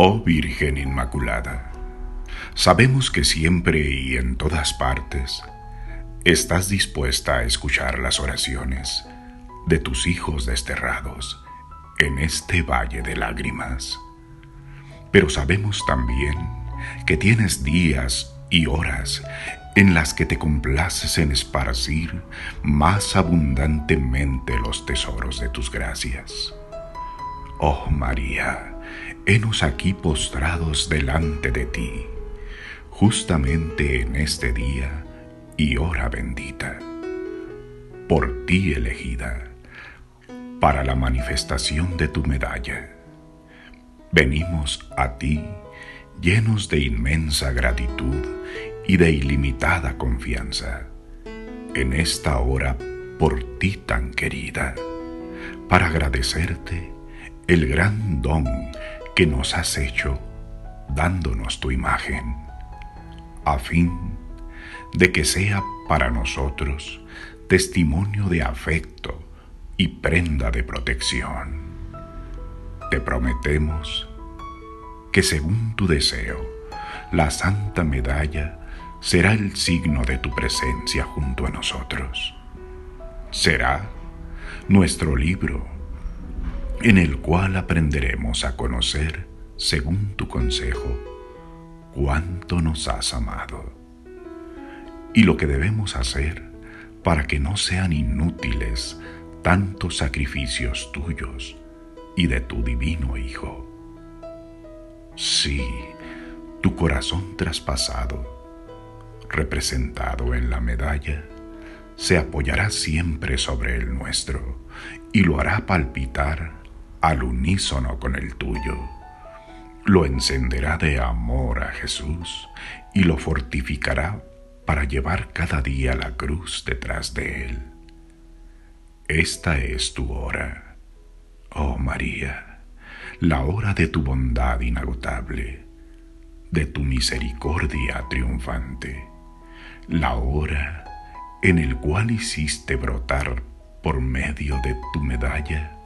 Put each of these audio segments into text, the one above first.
Oh Virgen Inmaculada, sabemos que siempre y en todas partes estás dispuesta a escuchar las oraciones de tus hijos desterrados en este valle de lágrimas. Pero sabemos también que tienes días y horas en las que te complaces en esparcir más abundantemente los tesoros de tus gracias. Oh María, henos aquí postrados delante de ti, justamente en este día y hora bendita, por ti elegida, para la manifestación de tu medalla. Venimos a ti llenos de inmensa gratitud y de ilimitada confianza, en esta hora por ti tan querida, para agradecerte el gran don que nos has hecho dándonos tu imagen, a fin de que sea para nosotros testimonio de afecto y prenda de protección. Te prometemos que según tu deseo, la santa medalla será el signo de tu presencia junto a nosotros. Será nuestro libro en el cual aprenderemos a conocer, según tu consejo, cuánto nos has amado y lo que debemos hacer para que no sean inútiles tantos sacrificios tuyos y de tu divino Hijo. Sí, tu corazón traspasado, representado en la medalla, se apoyará siempre sobre el nuestro y lo hará palpitar al unísono con el tuyo. Lo encenderá de amor a Jesús y lo fortificará para llevar cada día la cruz detrás de él. Esta es tu hora, oh María, la hora de tu bondad inagotable, de tu misericordia triunfante, la hora en el cual hiciste brotar por medio de tu medalla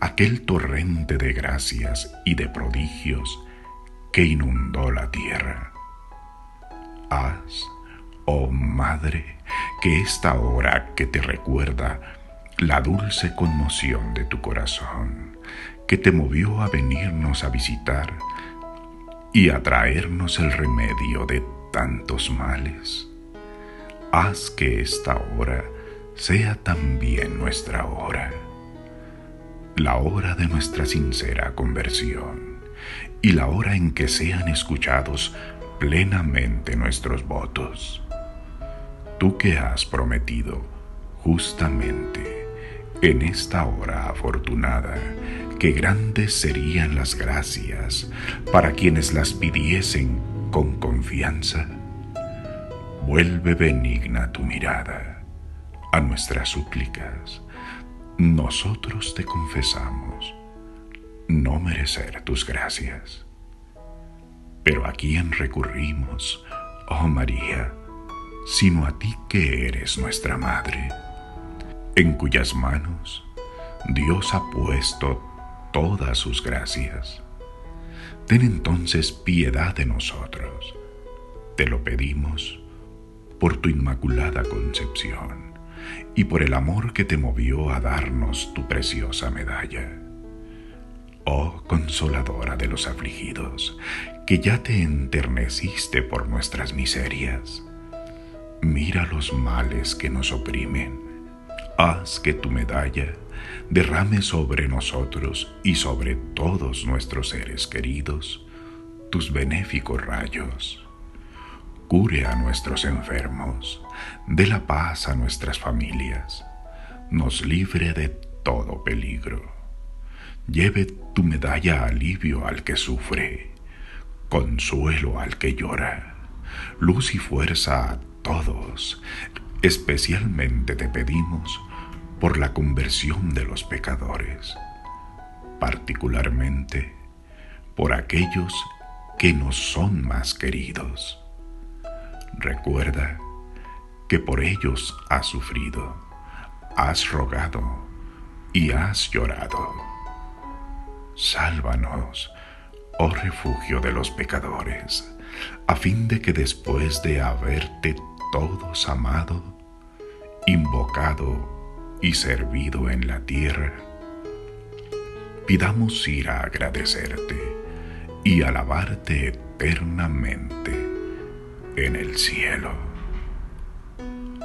aquel torrente de gracias y de prodigios que inundó la tierra. Haz, oh Madre, que esta hora que te recuerda la dulce conmoción de tu corazón que te movió a venirnos a visitar y a traernos el remedio de tantos males. Haz que esta hora sea también nuestra hora, la hora de nuestra sincera conversión y la hora en que sean escuchados plenamente nuestros votos. Tú que has prometido justamente en esta hora afortunada, que grandes serían las gracias para quienes las pidiesen con confianza. Vuelve benigna tu mirada a nuestras súplicas. Nosotros te confesamos no merecer tus gracias. Pero a quién recurrimos, oh María, sino a ti que eres nuestra Madre en cuyas manos Dios ha puesto todas sus gracias. Ten entonces piedad de nosotros. Te lo pedimos por tu inmaculada concepción y por el amor que te movió a darnos tu preciosa medalla. Oh consoladora de los afligidos, que ya te enterneciste por nuestras miserias. Mira los males que nos oprimen haz que tu medalla derrame sobre nosotros y sobre todos nuestros seres queridos tus benéficos rayos. Cure a nuestros enfermos, dé la paz a nuestras familias, nos libre de todo peligro. Lleve tu medalla alivio al que sufre, consuelo al que llora, luz y fuerza a todos. Especialmente te pedimos por la conversión de los pecadores, particularmente por aquellos que nos son más queridos. Recuerda que por ellos has sufrido, has rogado y has llorado. Sálvanos, oh refugio de los pecadores, a fin de que después de haberte todos amado, invocado y servido en la tierra, pidamos ir a agradecerte y alabarte eternamente en el cielo.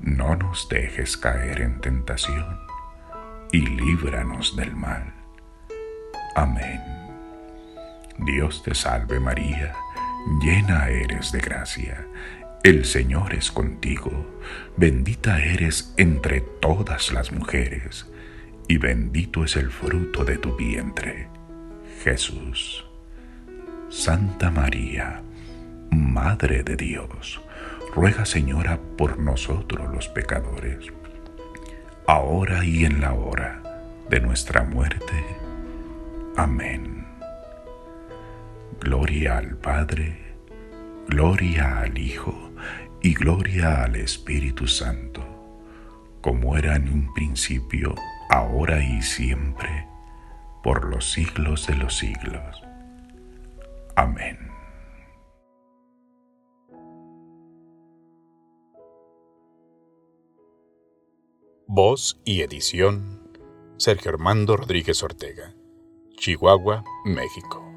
No nos dejes caer en tentación y líbranos del mal. Amén. Dios te salve María, llena eres de gracia, el Señor es contigo, bendita eres entre todas las mujeres, y bendito es el fruto de tu vientre, Jesús. Santa María, Madre de Dios, ruega Señora por nosotros los pecadores, ahora y en la hora de nuestra muerte. Amén. Gloria al Padre, gloria al Hijo y gloria al Espíritu Santo, como era en un principio, ahora y siempre, por los siglos de los siglos. Amén. Voz y edición Sergio Armando Rodríguez Ortega, Chihuahua, México.